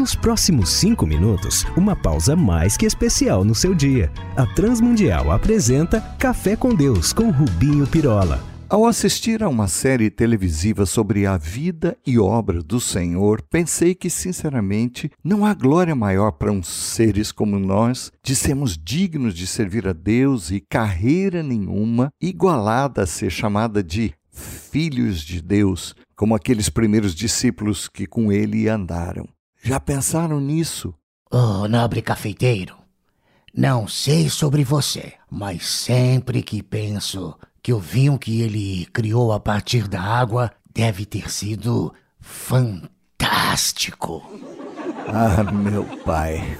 Nos próximos cinco minutos, uma pausa mais que especial no seu dia. A Transmundial apresenta Café com Deus com Rubinho Pirola. Ao assistir a uma série televisiva sobre a vida e obra do Senhor, pensei que, sinceramente, não há glória maior para uns seres como nós de sermos dignos de servir a Deus e carreira nenhuma igualada a ser chamada de filhos de Deus, como aqueles primeiros discípulos que com ele andaram. Já pensaram nisso? Oh, nobre cafeiteiro, não sei sobre você, mas sempre que penso que o vinho que ele criou a partir da água deve ter sido fantástico. Ah, meu pai.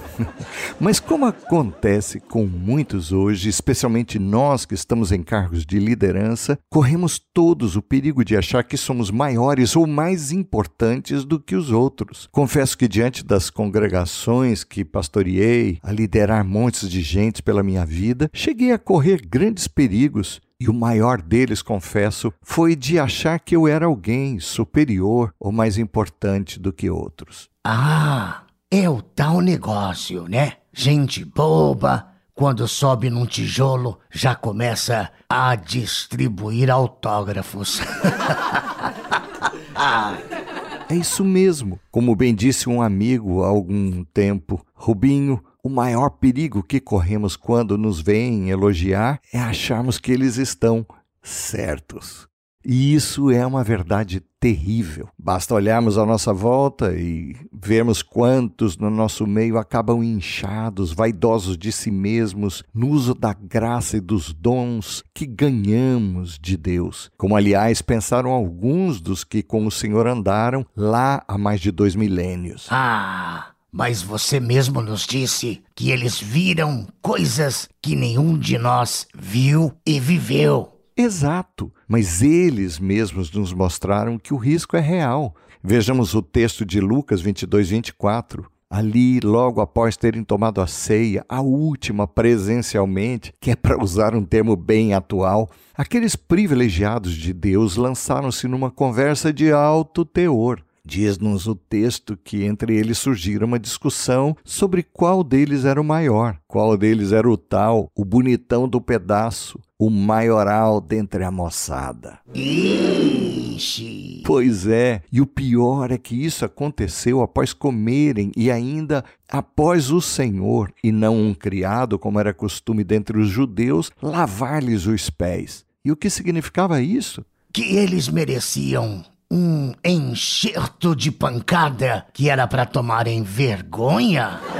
Mas como acontece com muitos hoje, especialmente nós que estamos em cargos de liderança, corremos todos o perigo de achar que somos maiores ou mais importantes do que os outros. Confesso que diante das congregações que pastoreei, a liderar montes de gente pela minha vida, cheguei a correr grandes perigos e o maior deles, confesso, foi de achar que eu era alguém superior ou mais importante do que outros. Ah, é o tal negócio, né? Gente boba, quando sobe num tijolo, já começa a distribuir autógrafos. é isso mesmo. Como bem disse um amigo há algum tempo, Rubinho, o maior perigo que corremos quando nos veem elogiar é acharmos que eles estão certos. E isso é uma verdade terrível. Basta olharmos à nossa volta e vermos quantos no nosso meio acabam inchados, vaidosos de si mesmos, no uso da graça e dos dons que ganhamos de Deus. Como, aliás, pensaram alguns dos que com o Senhor andaram lá há mais de dois milênios. Ah! Mas você mesmo nos disse que eles viram coisas que nenhum de nós viu e viveu. Exato, mas eles mesmos nos mostraram que o risco é real. Vejamos o texto de Lucas 22, 24. Ali, logo após terem tomado a ceia, a última presencialmente, que é para usar um termo bem atual, aqueles privilegiados de Deus lançaram-se numa conversa de alto teor. Diz-nos o texto que entre eles surgiram uma discussão sobre qual deles era o maior, qual deles era o tal, o bonitão do pedaço, o maioral dentre a moçada. Ixi! Pois é, e o pior é que isso aconteceu após comerem e ainda após o Senhor, e não um criado, como era costume dentre os judeus, lavar-lhes os pés. E o que significava isso? Que eles mereciam um enxerto de pancada que era para tomarem vergonha?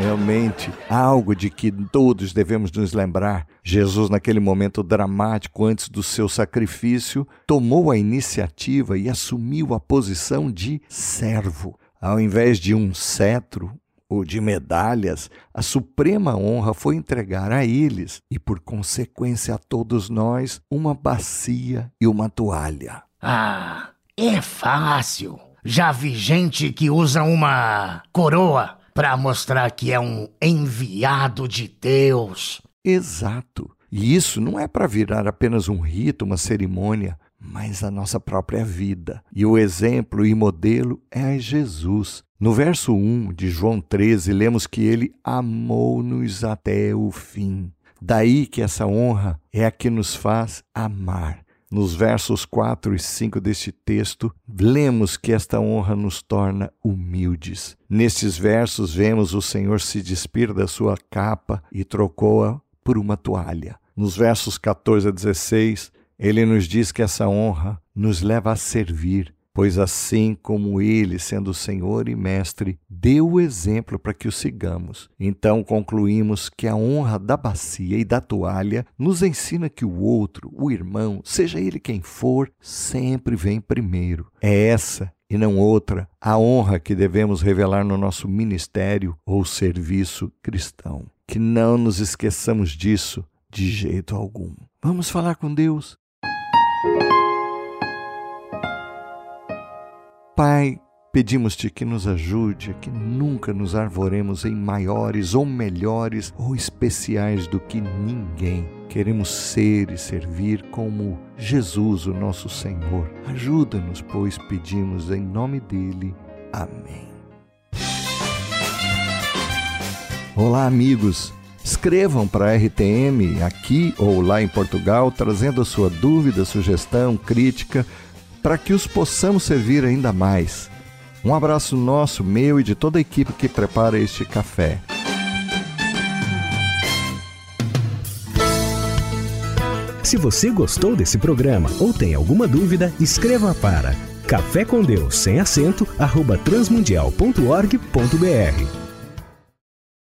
Realmente, algo de que todos devemos nos lembrar. Jesus, naquele momento dramático antes do seu sacrifício, tomou a iniciativa e assumiu a posição de servo. Ao invés de um cetro, ou de medalhas, a suprema honra foi entregar a eles e, por consequência, a todos nós, uma bacia e uma toalha. Ah, é fácil. Já vi gente que usa uma coroa para mostrar que é um enviado de Deus. Exato. E isso não é para virar apenas um rito, uma cerimônia, mas a nossa própria vida. E o exemplo e modelo é Jesus. No verso 1 de João 13, lemos que ele amou-nos até o fim. Daí que essa honra é a que nos faz amar. Nos versos 4 e 5 deste texto, lemos que esta honra nos torna humildes. Nestes versos, vemos o Senhor se despir da sua capa e trocou-a por uma toalha. Nos versos 14 a 16, ele nos diz que essa honra nos leva a servir, Pois assim como ele, sendo Senhor e Mestre, deu o exemplo para que o sigamos, então concluímos que a honra da bacia e da toalha nos ensina que o outro, o irmão, seja ele quem for, sempre vem primeiro. É essa e não outra a honra que devemos revelar no nosso ministério ou serviço cristão. Que não nos esqueçamos disso de jeito algum. Vamos falar com Deus. Pai, pedimos-te que nos ajude que nunca nos arvoremos em maiores ou melhores ou especiais do que ninguém. Queremos ser e servir como Jesus, o nosso Senhor. Ajuda-nos, pois pedimos em nome dele. Amém. Olá, amigos. Escrevam para a RTM aqui ou lá em Portugal, trazendo a sua dúvida, sugestão, crítica, para que os possamos servir ainda mais. Um abraço nosso, meu e de toda a equipe que prepara este café. Se você gostou desse programa ou tem alguma dúvida, escreva para café com Deus sem acento arroba transmundial.org.br